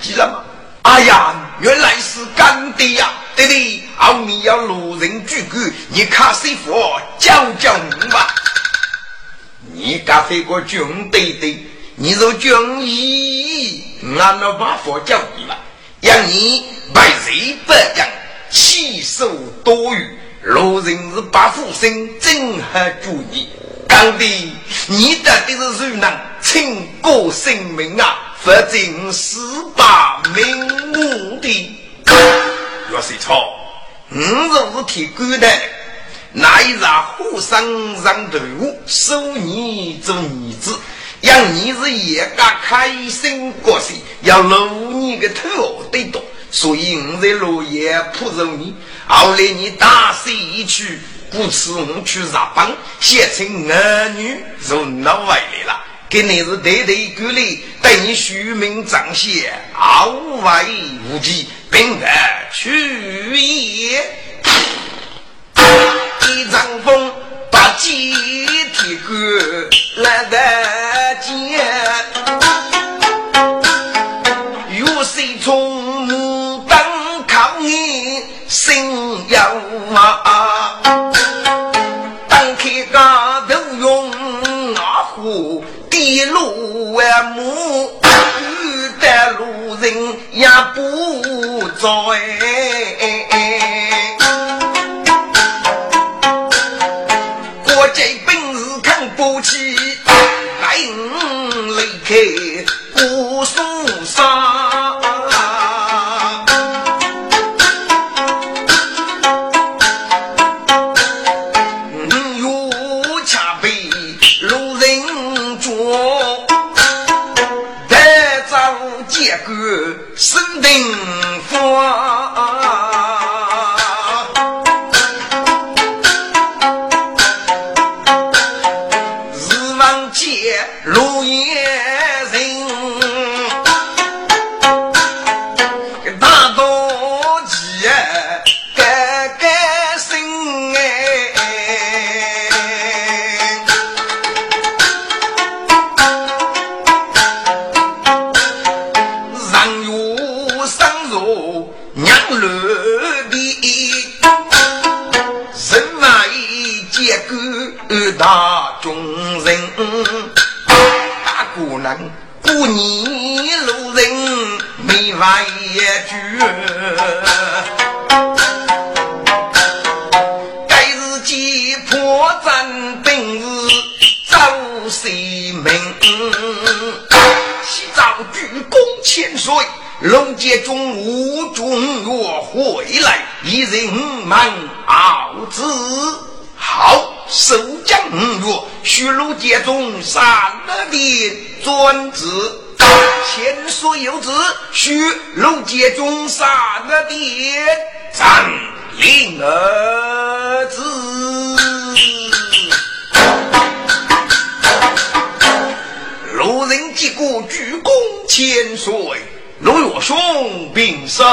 你忘记了吗？哎呀，原来是干爹呀！对对，后面要路人鞠躬，你看师傅教教我吧。你敢飞过军队的？你若军医，俺老把佛教你了，让你百岁百样，气数多余。路人是把福生，真合主意。干爹，你到底是谁能请过性命啊？否则死把名目的。岳水超，我若是提官的。那一让和尚上头，收你做儿子，让你是一个开心过世，要露你个头对多，所以我在落叶铺着你。后来你大势一去，故此我去日本，写成儿女从那外来了，给你是代代过来，对你虚名彰显，傲外无忌，并得去也。一张风把鸡提过来得见，有谁从牡丹靠你心要啊？万母，遇得路人也不在。不起，来离开古松界中杀了的专子，千岁有子，需鲁界中杀了的长令儿子。路人接过鞠躬，千岁，鲁岳兄平身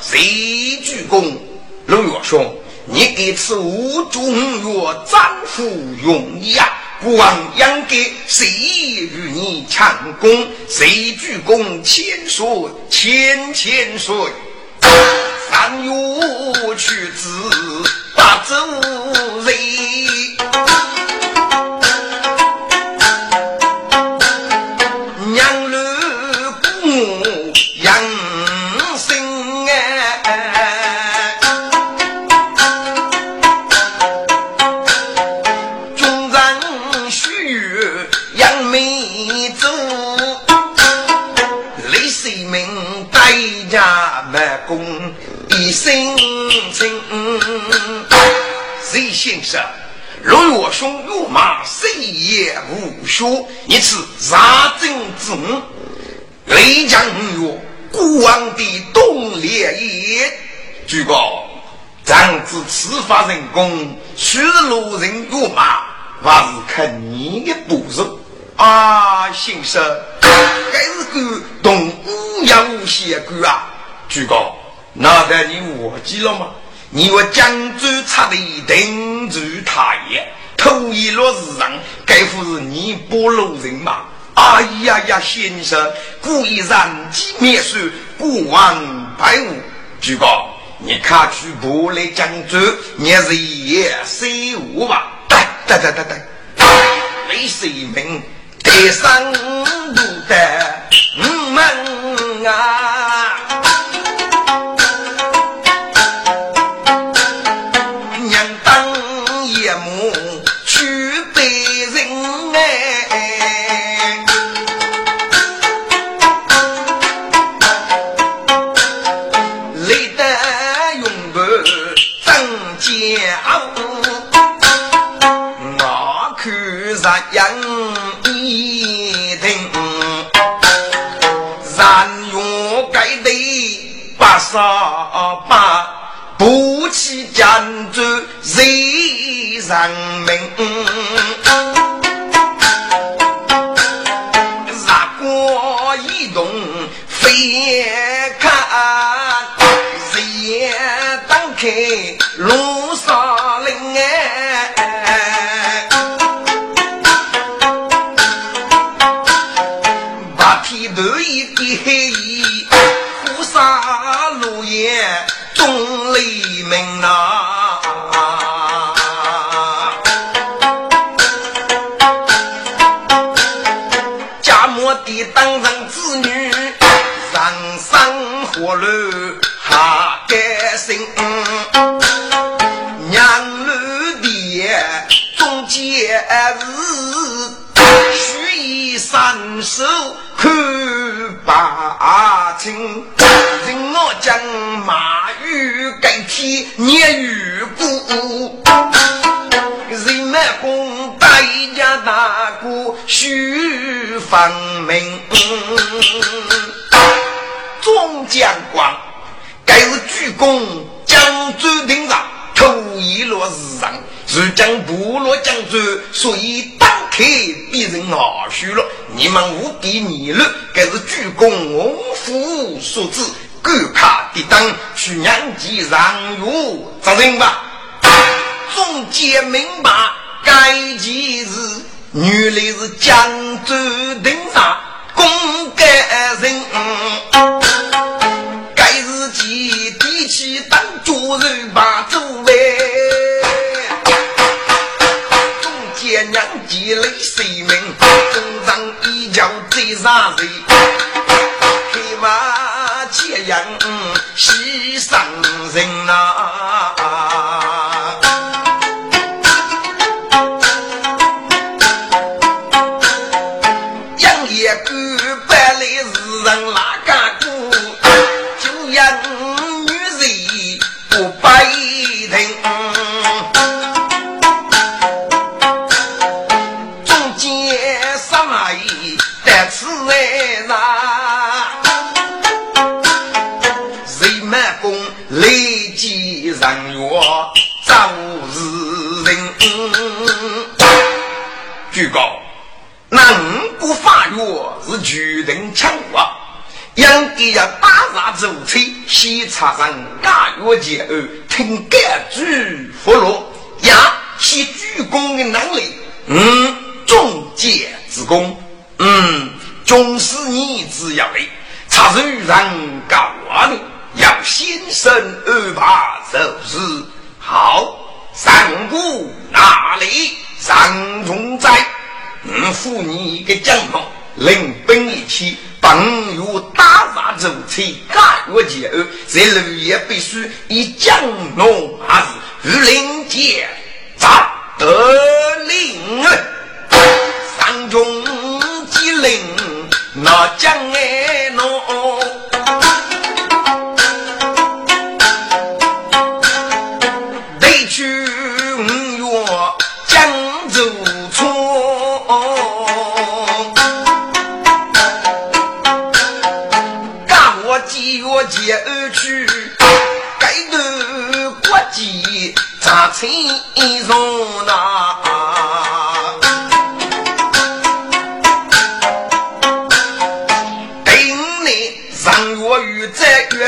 谁鞠躬？鲁岳兄，你给此五中岳展副荣耀。国王应给谁与你抢功？谁鞠躬千岁千千岁？三月去子八周人。公一身轻。谁先生？若我兄辱马，谁也无说。你此杀真之母，雷将曰：“孤王的东烈也。”据告，长子？此法人公，许路人辱马，还是看你的不是？啊，先生，该是个动武阳邪官啊！据告，那得你忘记了吗？你我江州插的定州太爷，头一落日上，该不是你不路人吗？哎呀呀，先生，故意染鸡灭水，过往百物。举报，你看去不来江州，你是也谁我吧？对对对对对，为谁名？得上路的门啊！杀把不起江州人人民，杀过一动飞看，日当开路上林哎，把皮头一滴黑。手看八清，人我将马。该天年与故，人们共大家大过须分明。众将官，该是鞠躬江州亭上，头一落日上，是将部落江州，所以当开必人而许了。你们务必逆了，该是鞠躬翁父所致。赶卡的灯，去娘家让路，责任吧。总结明白，该件事，原来是江州顶上公干人。该日记提起当主人把主位，脚最杀人。黑马。这样牺牲人呐，结案，听该举俘虏，呀，其鞠躬的能力，嗯，中介之功，嗯，重视你之要的，查是人高的。要先生安排就是好，上古哪里上中在？嗯，付你一个奖状，领兵一起，本月打杀主催，干月结案，在六月必须以降龙还是御林节咋得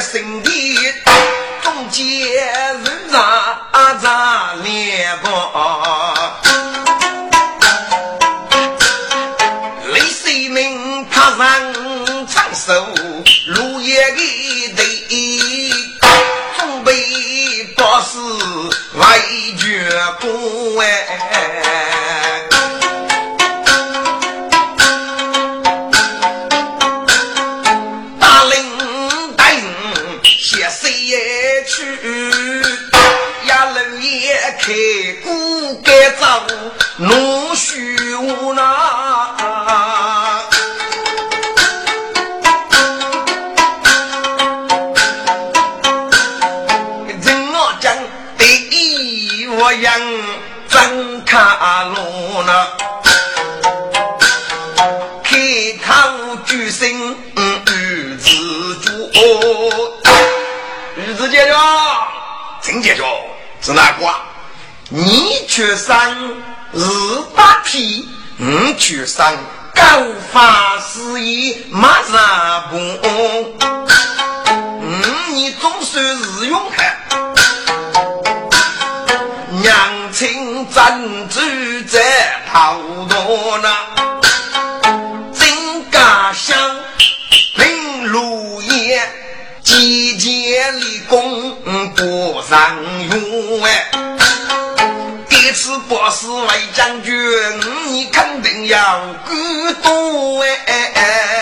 在月生的，中间人咋咋连过。李世民他上长寿，路也给对。是外绝公哎，是哪个？你去上二八皮，你去上高发事业马上步，嗯，你总算是勇悍。娘亲珍珠在头多呢，一见立功不上用哎。这次不是为将军，你肯定要孤独哎。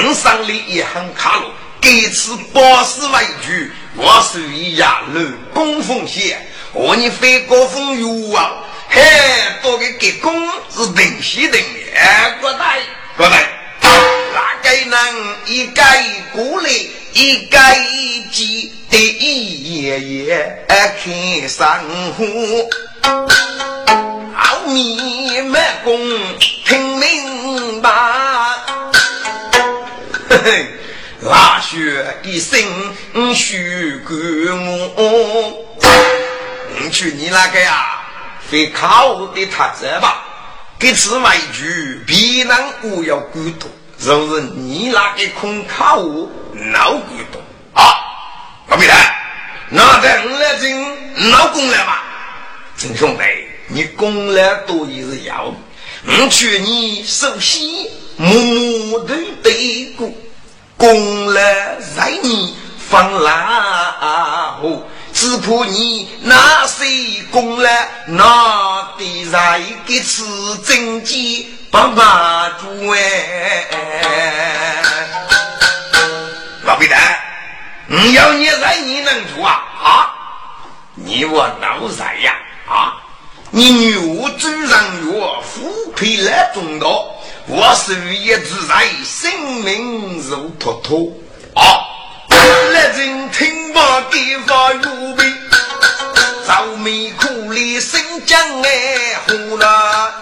你上里一行卡路，这次保释为主，我属于亚路公风险，我你飞过风雨啊，嘿，多个给公是定西定的，哎，国大国大，哪个能一改过来，一改记得一爷爷看上户。阿弥满公听明白，嘿嘿，拉血一生须干我。你去你那个呀，非靠的他这吧？给此买句，必然我要孤独。若是你那个空靠我，老孤独啊！老皮蛋，那在我来进老公了吗？陈兄弟。你功劳多也是要，我劝你首先默默的对过，功劳在你放拉。后，只怕你那些功劳拿的在给此政绩不满足哎，老辈的，你要你在你能做啊？啊？你我老在呀？啊？你牛主人月，虎配来中道，我是一只在性命如脱脱啊！来人听罢，地方有备，愁眉苦脸心将哎呼啦！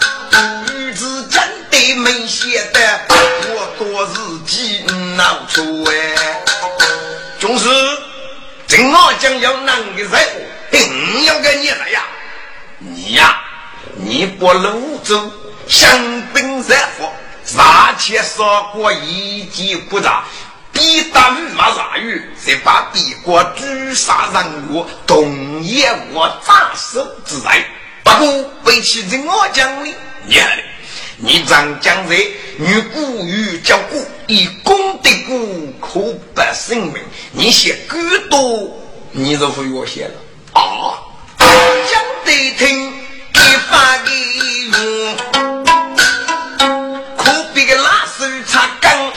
女子真的没写的，我多自己闹出哎！总是正我将要难的任务，定要给你来呀！你呀，你不泸州香槟热火，杀气杀过一击不炸，比打雨马杀鱼，再把帝国诛杀人物，同也我斩首之在。不过背起这我讲的，你你张将在与古语交古，以功的古可不生命。你写更多，你就会我写了啊。讲得听，一发的能比个拉手擦干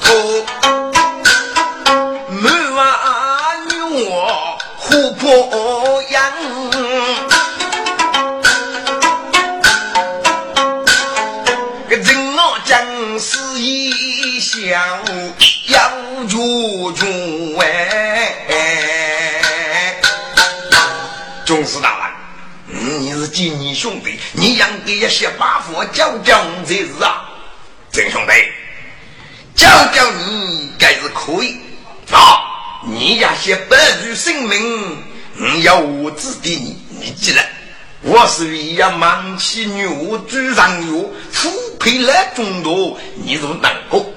枯。满娃女娃琥样，个我一。钟大王，你是见年兄弟，你养的一些八佛教将才是啊。真兄弟，教教你该是可以啊。你要些保住性命，你要我指点你，你记得，我是一样忙起女巫追上药，苦配来中多，你如能够，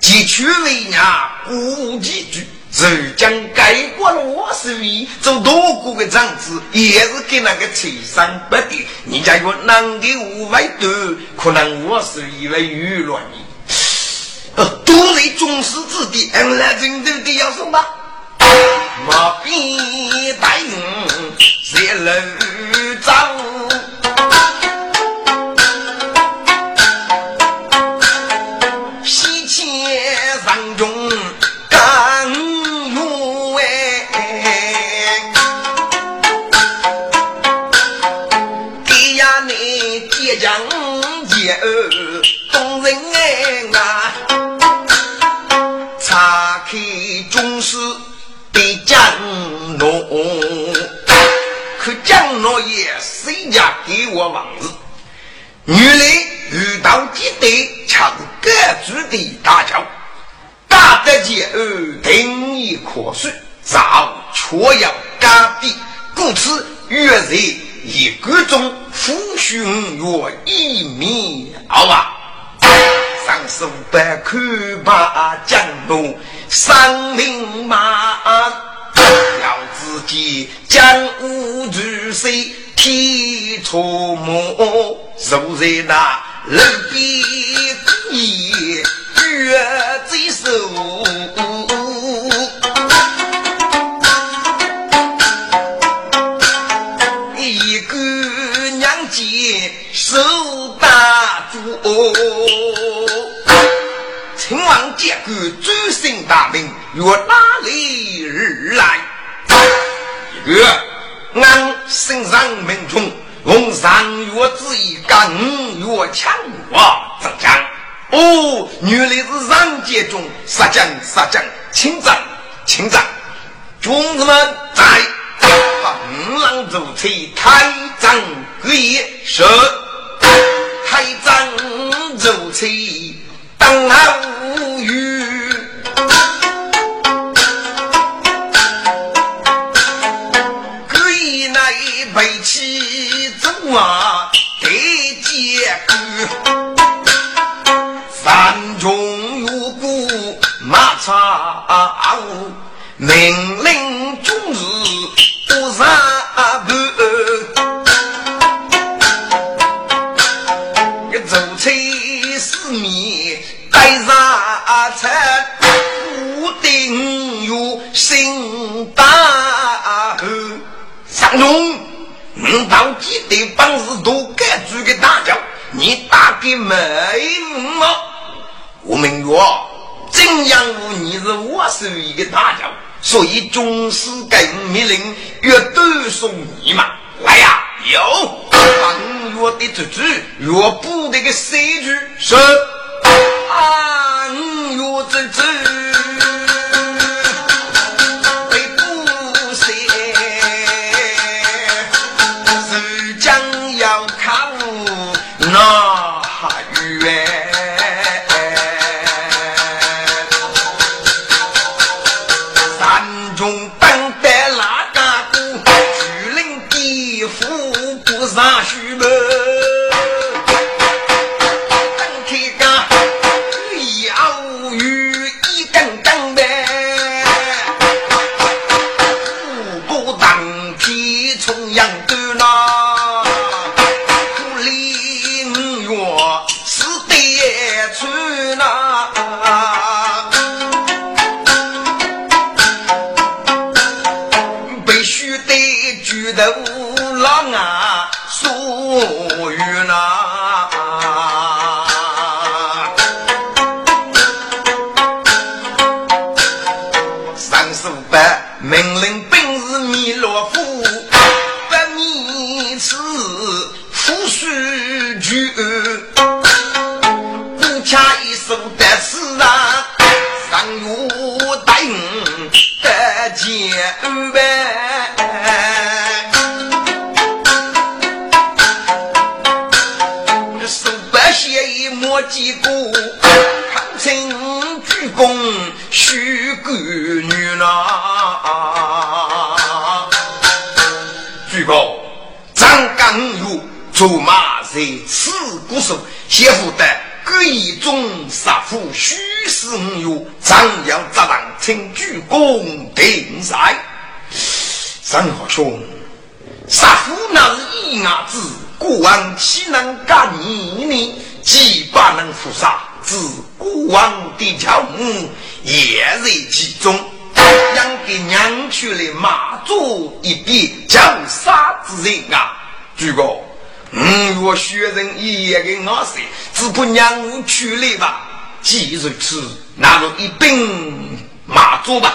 即取为娘，鼓舞几句。浙江改过了我是为做多国的长子，也是给那个财商不的。人家有男的五百多，可能我是以为娱乐你。呃，都在中士之地，俺来真头的要什么？马鞭带五在楼女人遇到几对抢各族的大桥，大得解儿定义可恕，早却要干地，故此月日一个中父兄约一面好啊！上书百口把江东生命马，要自己将无主谁？天出木，坐在那楼边夜月最瘦，一个娘亲手打住，秦王见过诸姓大名，由哪里而来？一个。俺身上命中，用三月之一干五月强我增强。哦，原来是人间中杀将杀将，请战请战，兄弟们在五郎走起，开战归是开张走起，等候张好兄，杀父那是一伢子，国王岂能干你呢？既不能屠杀，自国王的教母也在其中。让给娘去了马祖一笔叫杀之人啊！诸葛，嗯，若学人一夜给我死，只怕娘去了吧。既如此，那就一并马祖吧。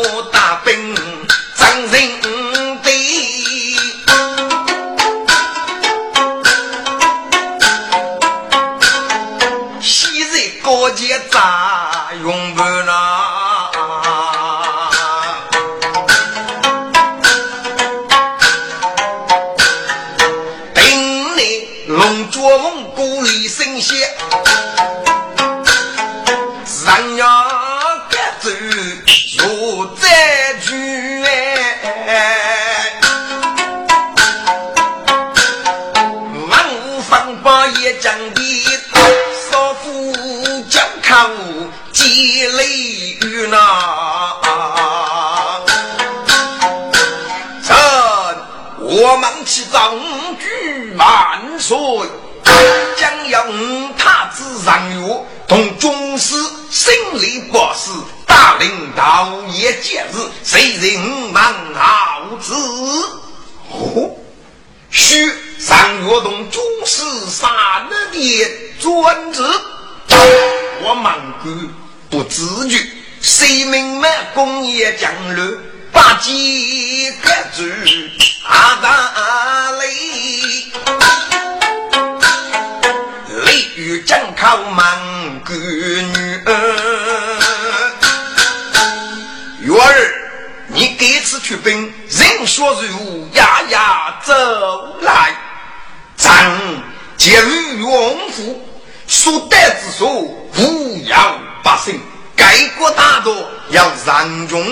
盖国大道要让中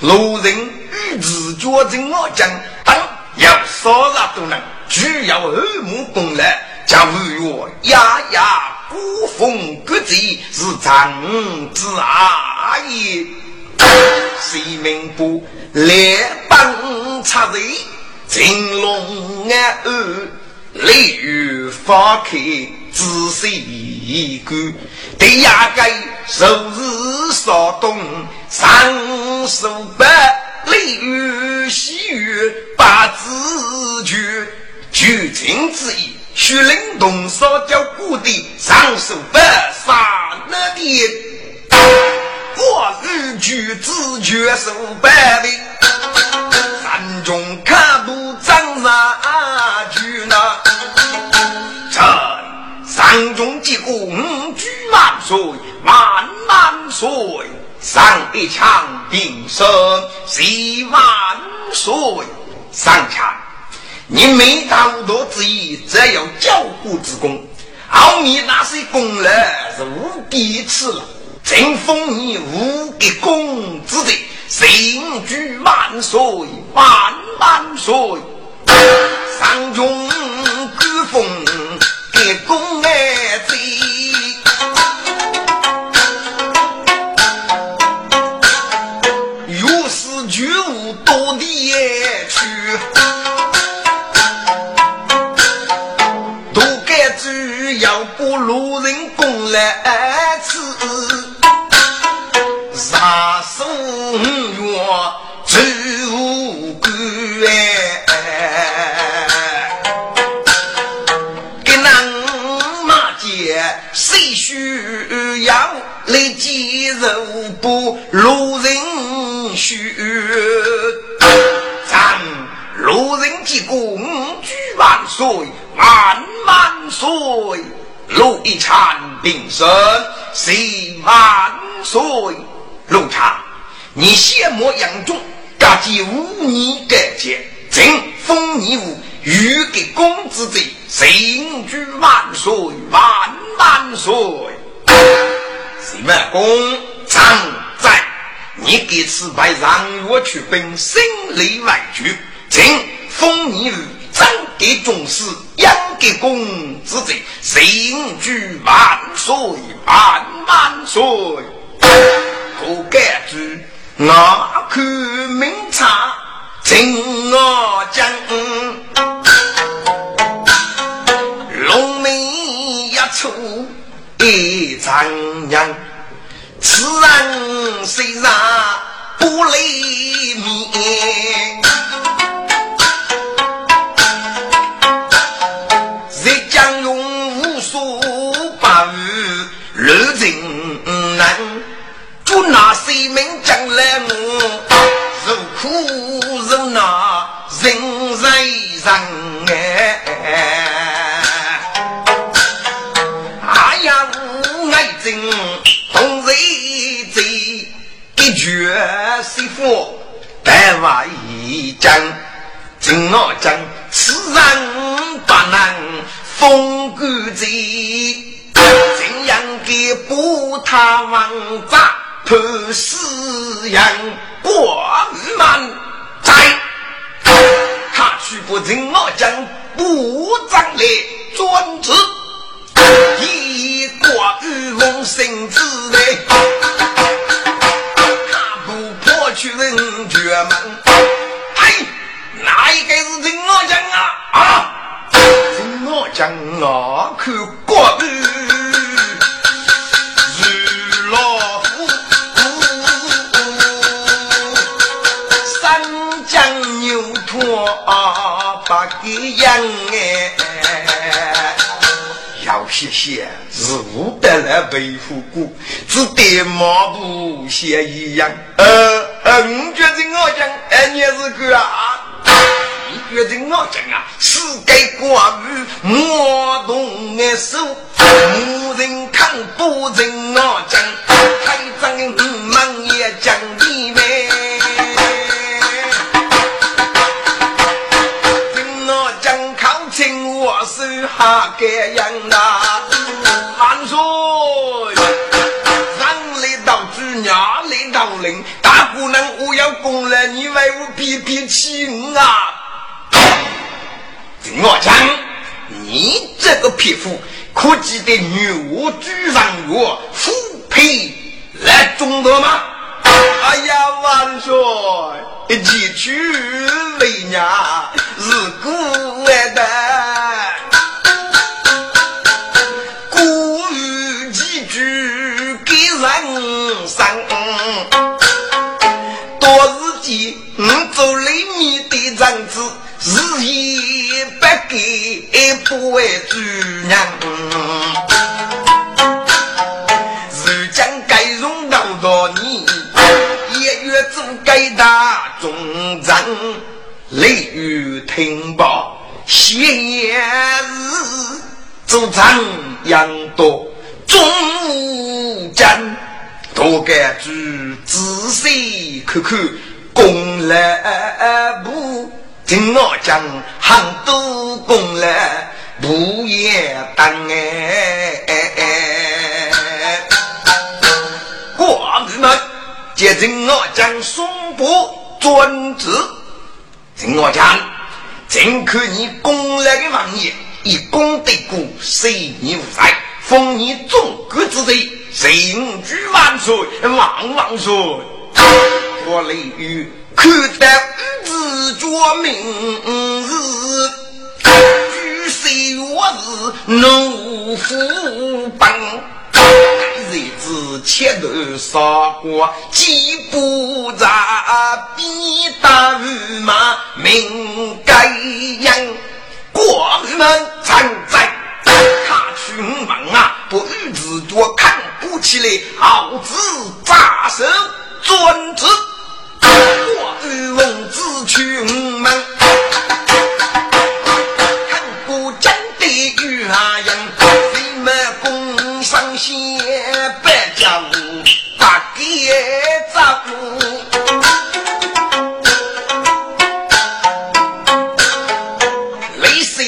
路人与自觉真我讲，当要少杀都能，只要耳目功来。家无月呀呀，孤峰各贼是长子阿爷，谁明不列邦插队，金龙安儿，雷雨花开仔细个，对呀该数日少东，三十八雷雨细雨八字诀，绝情之意。徐灵动手叫故地上手不杀那的，我日举自觉手百倍，山中看山中结公举万岁万万岁，上一枪定胜喜万岁上枪。你没大无多之意，只要交国之功，后面那些功劳是无第次了。正封你无一功之罪，心居万岁万万岁，上中官封给功来此，杀生月最无辜哎！给南马街谁需要来鸡肉不路人需？路人鞠躬，举万岁，万万岁！路一禅平身，谢万岁！路长，你羡慕杨忠，家计无你改节，朕封你武，欲给公子者，请举万岁，万万岁！谁们公常在？你给此牌让我去奔，心里委屈。请封你为长给宗师，养给公子者，请举万岁，万万岁！不敢知，我看明察，请我将龙眉一出一张扬，此人虽然不离面。绝媳妇白发一将，真我讲此人不能风骨在，怎样给不他王炸？破四阳过满在，他去不听我讲，不长来专制，一国与龙生子嘞，他不破去人绝门，哎，哪一个是听我讲啊？啊，听我讲啊，可过玉。把给养哎，要谢谢是无得来背负过，只得马步写一样。呃呃，你觉得我讲哎，你是个啊？你觉得我讲啊？世界挂鱼莫动的手，无人看不人我讲，太脏的忙也讲你们。哈个样？要攻了，你为我别别气我啊！我讲，你这个匹夫，可记得牛主上我虎配来中得吗？哎呀，万岁！一去为娘是孤单。我做里面的长子，日夜不给不为主娘。如今该容到多年，一月做该大忠臣，雷雨听报，闲日做长阳多。中将多干主仔细看看，功来不听我讲，很多功来不也当哎。寡人们，接听我讲，松柏专职，听我讲，尽看你功来的王爷，以功对过，谁你无才。封你中国之贼，人举万岁，万万岁！我雷雨看得日绝明日，举谁我是怒虎帮，日子前头杀过几不杂，比大雨马命该样，国门常在。他去门啊，不与自作看不起来，好自扎手尊治我与文之去无门看不见的语言你们共上先辈脚步伐皆扎雷司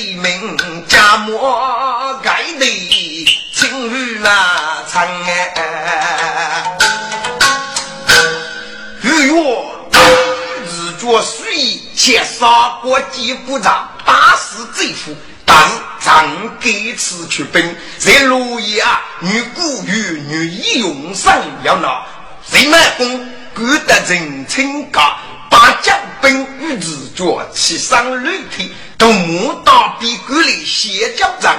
先杀过几部长，打死贼夫，但常给此出兵，在洛阳女孤与女义勇上要闹，谁满功，古得人称高，把将兵与子脚骑上驴腿，都木刀比古里写交战，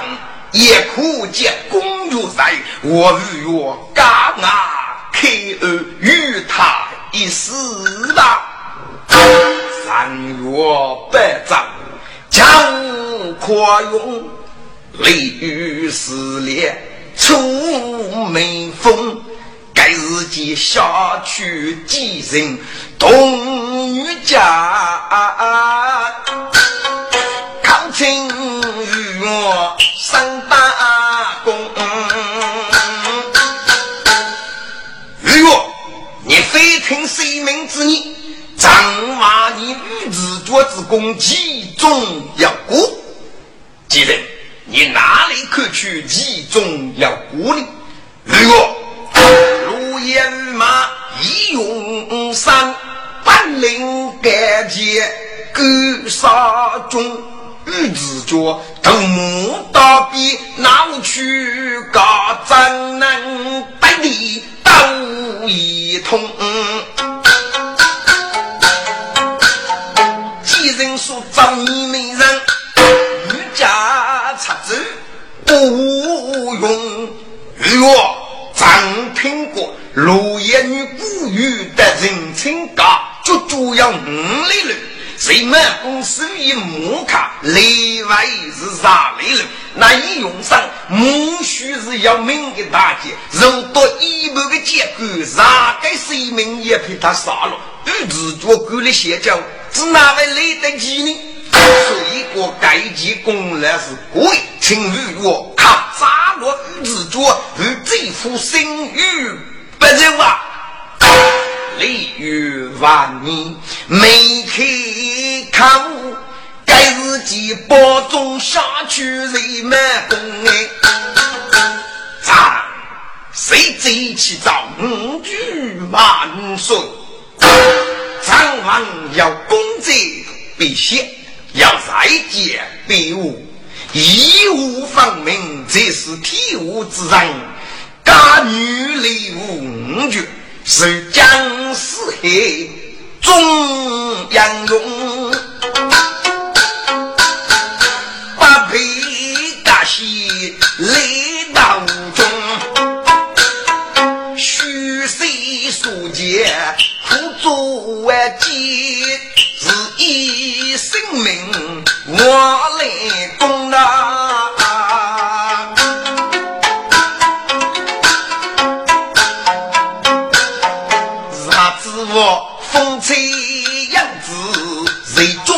也可见公主在，我与我刚啊，开恩与他一死吧。三月百丈，江阔涌，雷雨撕裂出眉峰。该日间下去几人同女家，抗清与我三打工。玉月，你非听谁命之意？张马你女子脚之功，其中要过。既然你哪里可去？其中要过呢？如果如烟马一用三，本领干杰勾杀中，女子脚头目大比，闹去高怎能百里都一通？人说张美人，欲家插走不用。我常听过罗言女古语的人称高，就主要五类人。谁们公司以木卡，例外是啥类人？那一用上木须是要命的大姐，如多一百个结果，哪个生命也被他杀了？与自觉管理邪教。是哪位来得及呢？所以我该记功劳是贵，请与我靠扎罗自作与这副声誉不认啊！礼遇万年，没开口，该日记保重下去人们功哎！咱谁贼起早五句万岁？张王要公正必先，要再见必无，义无反命，这是天无之人。家女礼无绝，是将士害，终阳勇，不配大喜来所见。苦做万劫，是以生命我来攻啊！啥子我风吹杨子谁中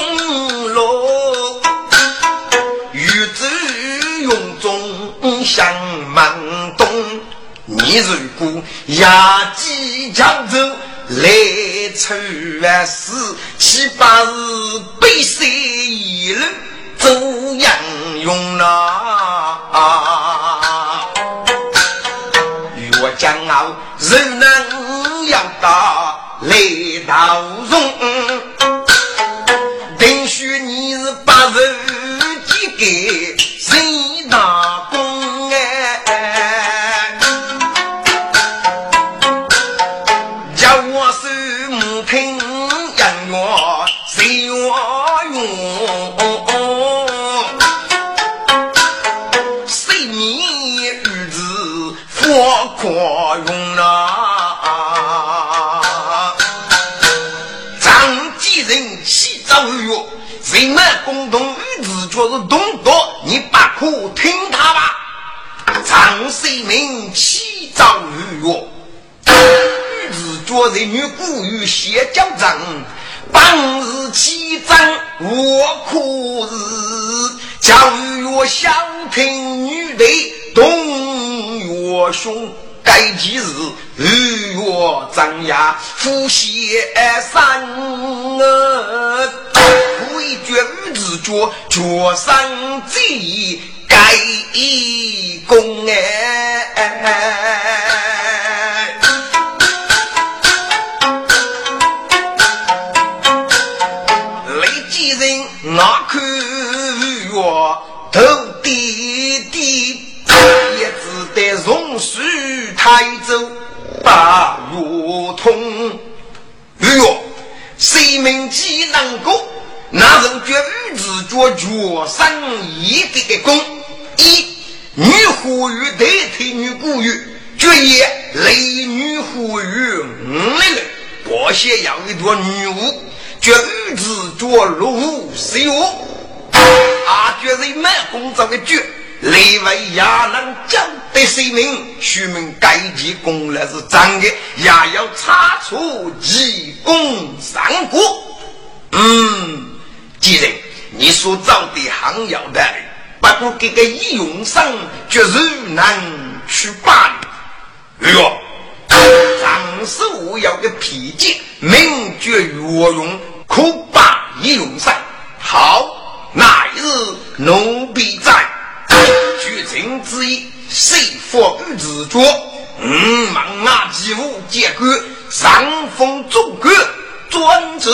落？玉子云中向满东，你如果压几江州。来凑万事，七八日背水是东多，你不可听他吧？张世民起早预约，玉子脚在女古语写讲章，当日起章我可是教育我想听女的东岳兄。该几日日月张牙，夫妻三儿，为君子绝绝生计，盖一功得荣誉。台州把如通。哎哟，谁名既能够？那人绝与子脚脚生一个的功。一女呼吁代替女古语，绝也雷女呼吁五类人，不写要一朵女巫，绝与子脚落伍谁我？啊，绝人满工作的绝。内外也能将得性命，说明该级功劳是真的，也要查出其功上过。嗯，既然你所找的行要的，不过这个义勇上绝然难去办。哎呦，张师傅要个脾气，名绝岳用，可把义勇上。好，那一日奴婢在。绝情之意，谁佛与自觉？嗯，忙拿几物结果，上风中歌专职。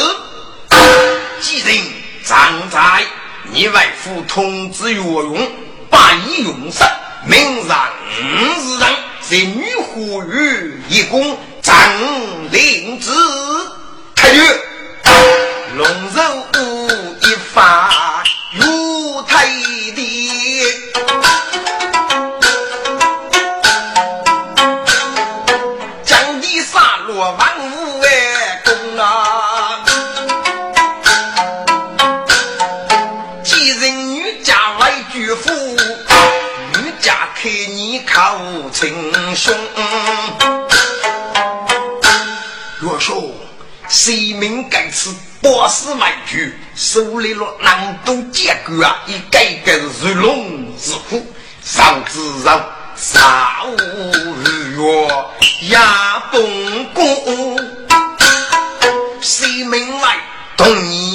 既然常在，你外父通知岳勇，把以用上，明让五日人在女呼吁一公张灵子，太岳龙肉一发兄，若说谁命该此八十万句，手里了难度结构啊！一改改是如龙似虎，上之上杀无月压崩弓，谁命来同你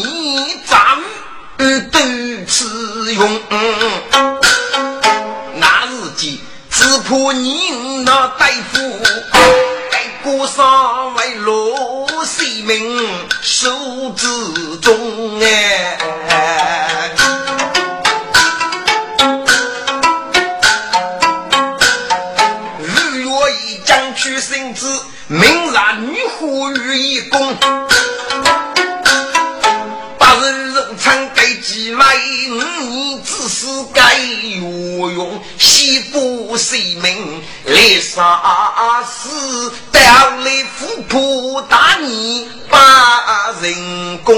西部谁名来杀死？到来富婆打你把人工。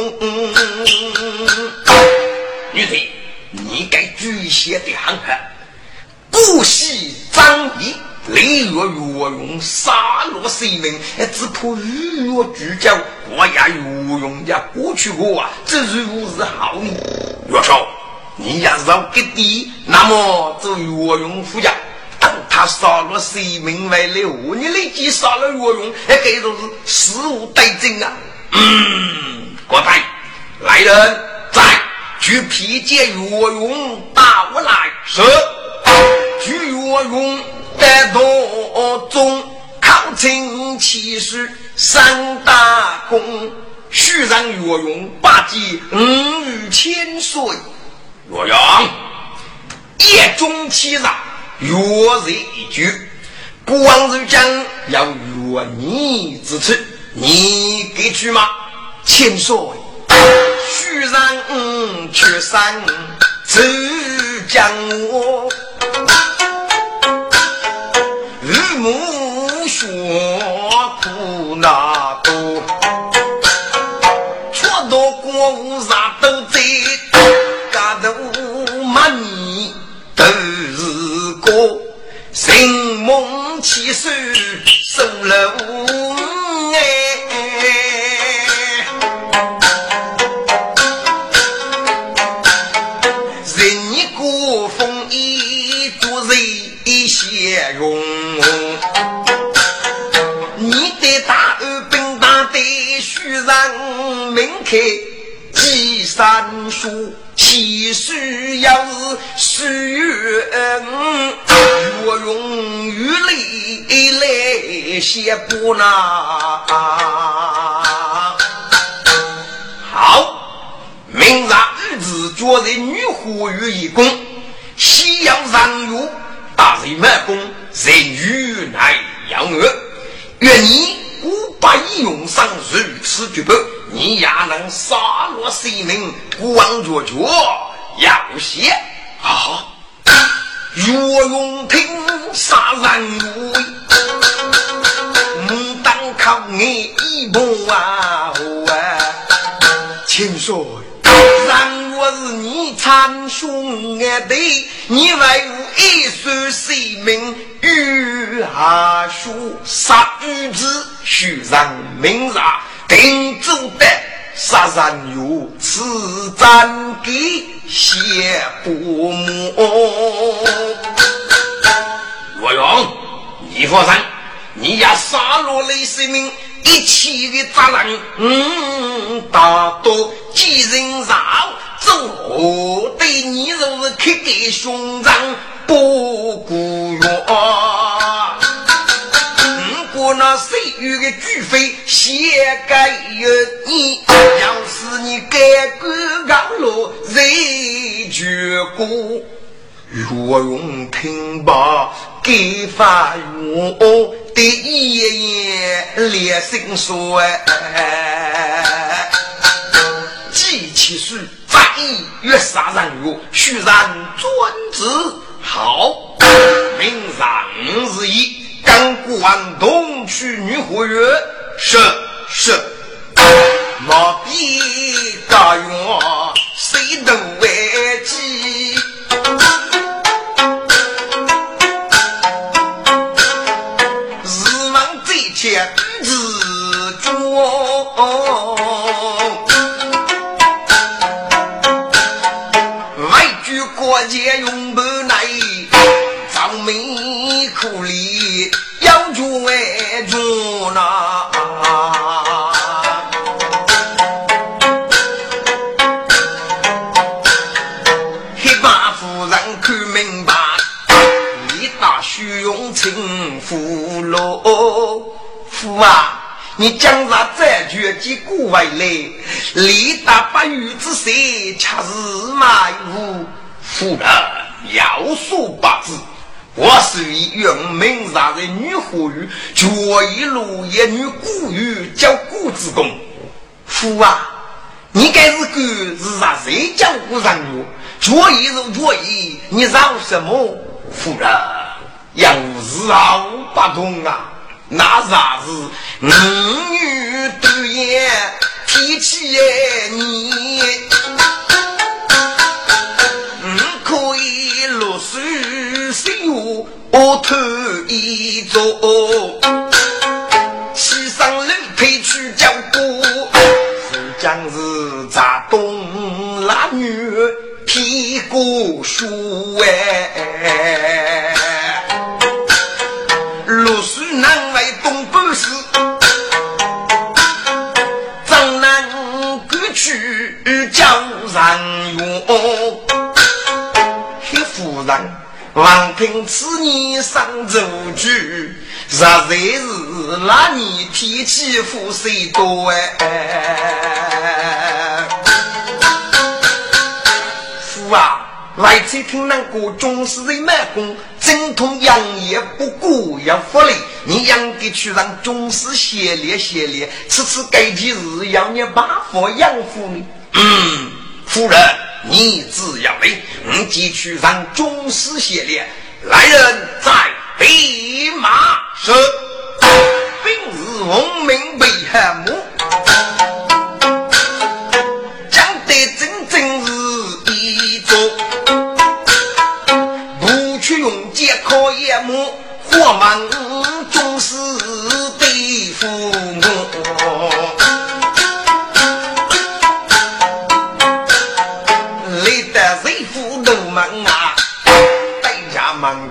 女婿，你该注意些的很可。不惜张仪，雷若岳用杀戮谁名？只怕雨若聚焦，我呀岳用家过去过啊，这如是好命。岳少。你要是给地，那么就岳用夫家，等他杀了谁名为了，你立即杀了岳用，那给都是死无对证啊！嗯，过来，来人，在去披解岳用，打我来是。去岳用在道中抗清气势，三大功，续让岳用八戒五语千岁。洛阳，夜中起上，月日一句，不枉如将要约你之次，你给去吗？千岁，须让去山只将我日暮雪苦那手收了哎，人一个风衣多人些用，你的大二本大的须让门开几三书。其实要是十月，我用雨泪来写不那。好，明日日子觉得女火于一公，夕阳上月，大人满宫，人与来要我，愿你五百勇上如此举报，你也能杀落性命，光着脚要谢啊！岳永听杀人无畏，当靠你一步啊！请说，让我是你长兄弟，你为我一生性命与下书杀女子，须让明察定做的杀人有此战给谢不母。我用你放心，你要杀落雷生命。一起的责任，嗯，大多几人上做对你若是刻给胸膛不顾怨。那岁月的巨飞写给有你，要是你改过刚路，谁绝过？若用听罢，给发用的一言连心说，记起书在意越杀人越，须然遵旨。好，明日日一，刚过完东去女火月，是是，莫比大院谁都为老夫啊你将他再绝几古为来，力达百余之岁，恰是马虎。夫人要说不知，我是以用名上的女火语，绝一路一女古语叫古之功。夫啊，你该是个是啥谁叫古人哟？绝一如绝一，你饶什么？夫人要饶不通啊！那啥是，男女对眼提起你，嗯，可以落水水我我头一坐，骑上楼梯去叫姑，是将是砸东拉女屁股输哎。王平此年上奏句，实在是那年天气富水多哎。父啊，来此听那个中士人满功，精通养业不过要福利，你养给去让中士协力协力，此次该件事要你把佛养活你。嗯，夫人。你只要为，我即去让宗师协练。来人，在备马是。本日文明为汉母，讲得真正是一座。不去用剑考验母，火猛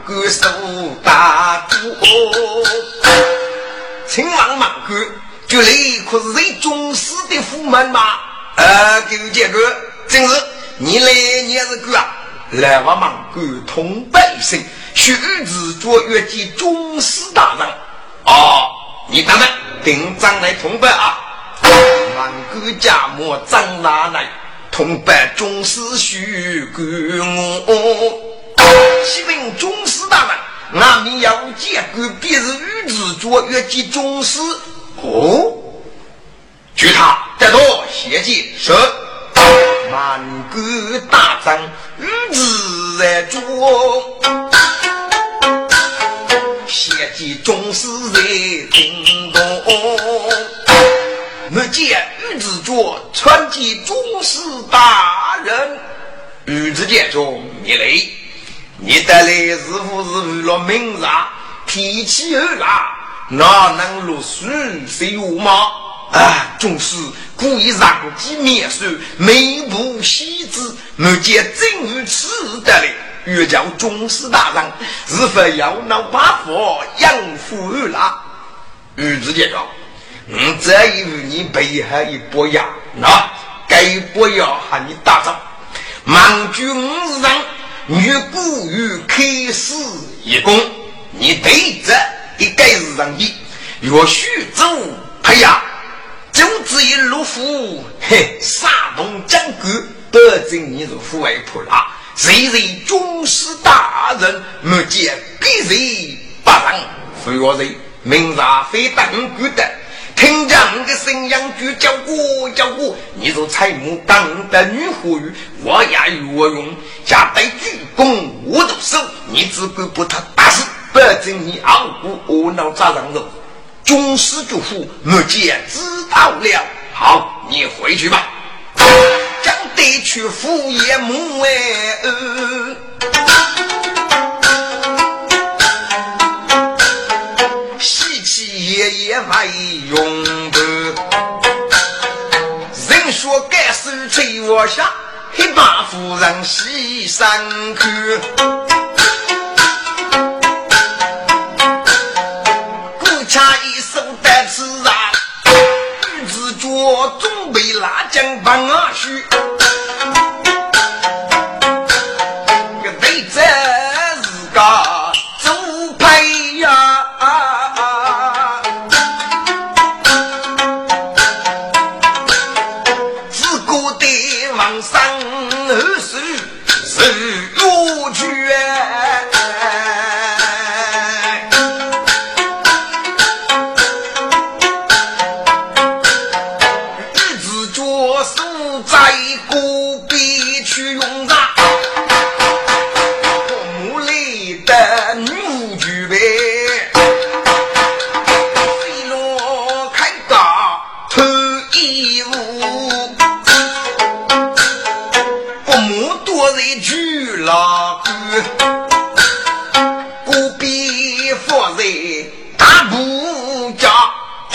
歌手大哥，秦王莽哥，就来可是最忠实的驸马嘛？呃，给我讲个，真是你来你也是个啊？来我莽哥同百姓，须知做越级忠实大人。哦，你等等，定章来同拜啊！莽哥家母张拿来同拜忠实须给我。启禀宗师大人，俺们要见官，必是御子座越级中士。哦，据他得到谢见说，满官大张，御子在中，谢见中士在京东。我见御子座传记中士大人，御子殿中一类。你带来是不是为了名察？脾气恶辣，哪能落水水我吗？啊，总是故意让机灭手，眉不喜之，我见真如此的嘞。欲叫宗师大人，是否要闹八佛养父恶辣？玉子姐说：“嗯，这一日你背后一波药，那该波药喊你打仗，忙君上。”女古与开始一功，你对着一该是上的，若许州培养，就只一路虎，嘿，杀动将官，保证你是富外婆啦。谁人军师大人，莫见必谁不让，非我人，明察非当官的。听见我的声音就叫我叫我，你做彩木当的女妇女，我也与我用，下带鞠躬我都收，你只管把他打死，保证你傲骨窝囊扎上肉。军师祝福，目见知道了。好，你回去吧，将得去赴夜幕哎。爷爷没用的，人说该是吹我下，黑马夫人西山去。顾家一手带刺啊，女子脚准备拉将帮啊去。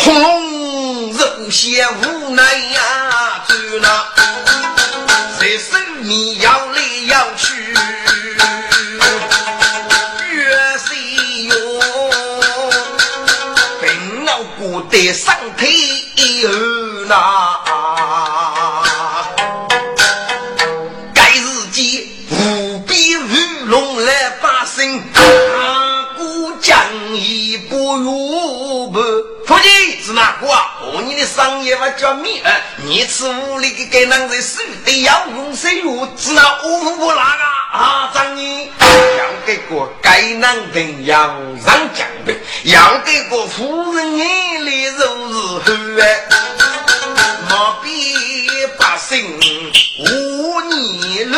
恐龙是无限无奈呀，走了！在手面呀。叫米儿，你吃屋里的给男人手得要用水药，只那乌不那个啊？张你要给个该男人要上将兵，要给个夫人眼里如是后，莫比百姓无逆路，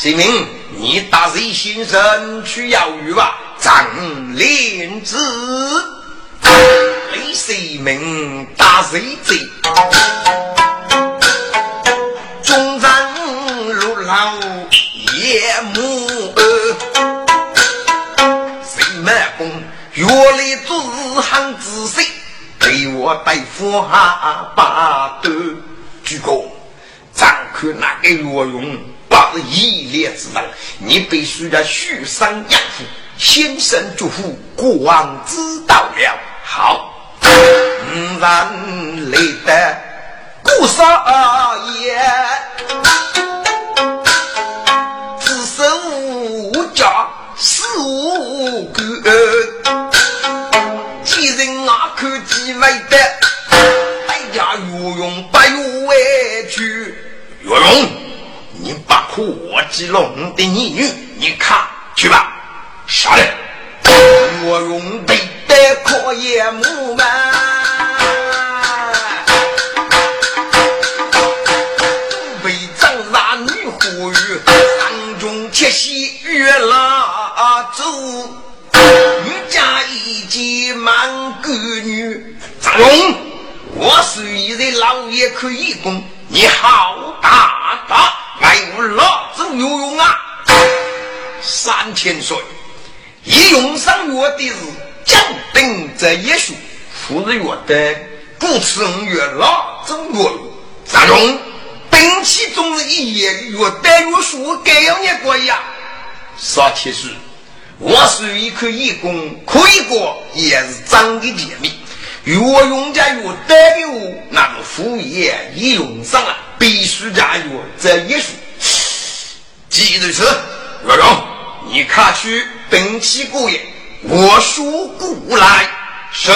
启明，你打谁先生去要鱼吧？张连子，你启明打谁贼？中山路老爷母，谁卖公？原来做是喊子谁？给我带副阿巴的，鞠躬，张克那个我用。不是一列之人，你必须要许上养父，先生祝福，国王知道了。好，五人来得顾少爷，只手家四五个，几人啊看几位的，哎呀，岳勇不用委屈。岳勇，你把火鸡弄的女女，你看去吧，杀人。岳勇得得可也木嘛，被张大女呼吁，当中铁西月拉走，你家一见满个女，张勇，我虽然老爷可以攻。你好大大爱我老子有用啊！三千岁，一用上我的是将兵在一宿，夫日月的故此五月老子月三中兵器总是一夜月带月数该要你过呀。三千岁，我是一颗义工，可以过也是长的解密。越用家越得有那个副业一用上了，必须加越 这一数。记住是岳勇，你看去登记过业，我说过来是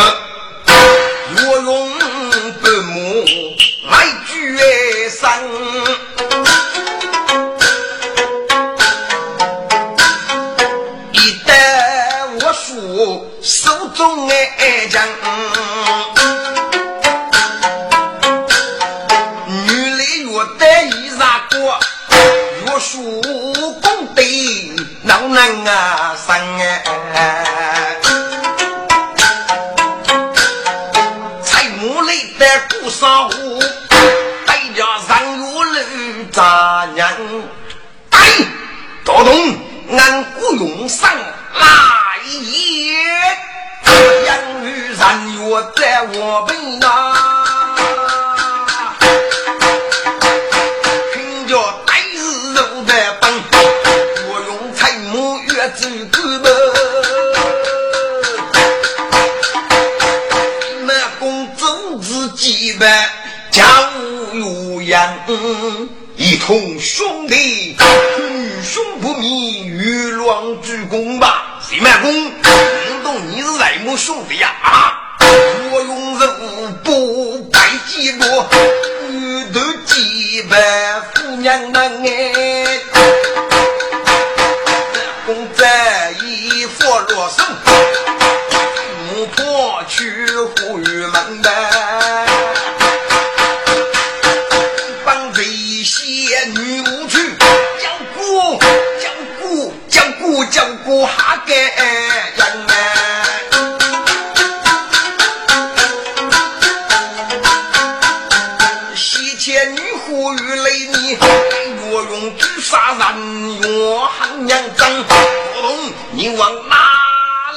你往哪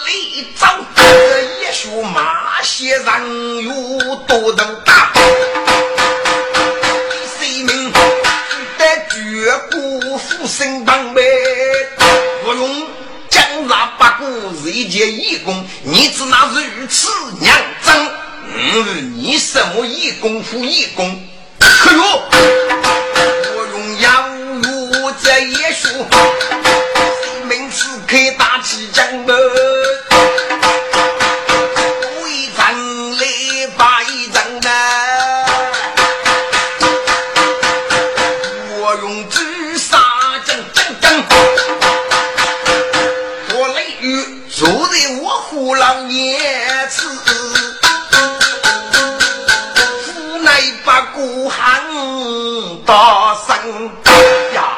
里走？这一宿马些人有多能打？谁命得绝骨负身旁呗？我用江杀八股是一件义工，你只拿如此娘真？嗯，你什么义工负义工？可哟，我用养如这一宿。开大旗将门，大声呀，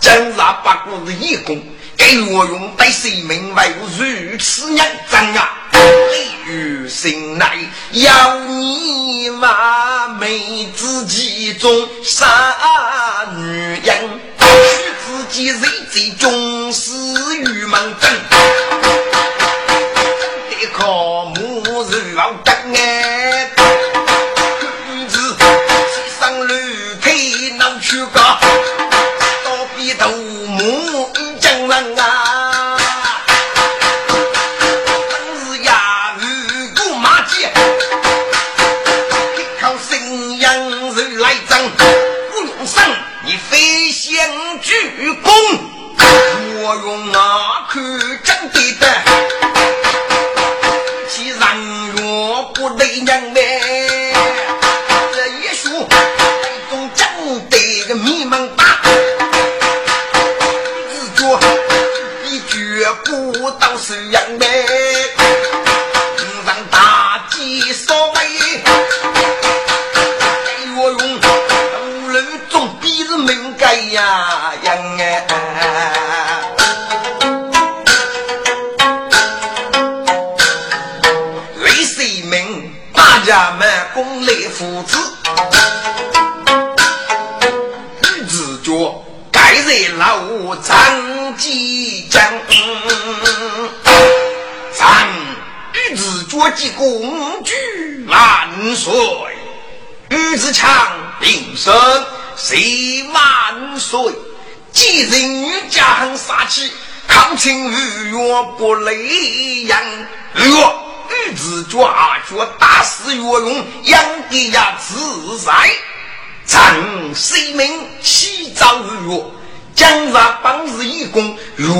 真是八股是义工。给我用对谁命为如此认真啊！雷雨醒来要你完美自己中杀女人，许自己人在中死于门中，靠母日老等哎，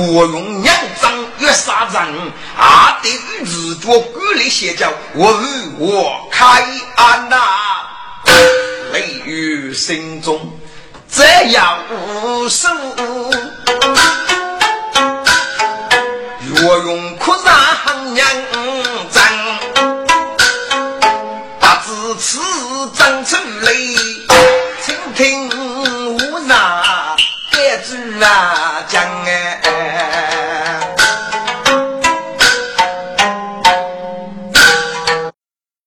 若用两张月杀张，阿得与自作孤立邪教，我与我开安那、啊，雨于中，这样无数。若用哭丧两张，不知此日怎处理？请听无人该知啊。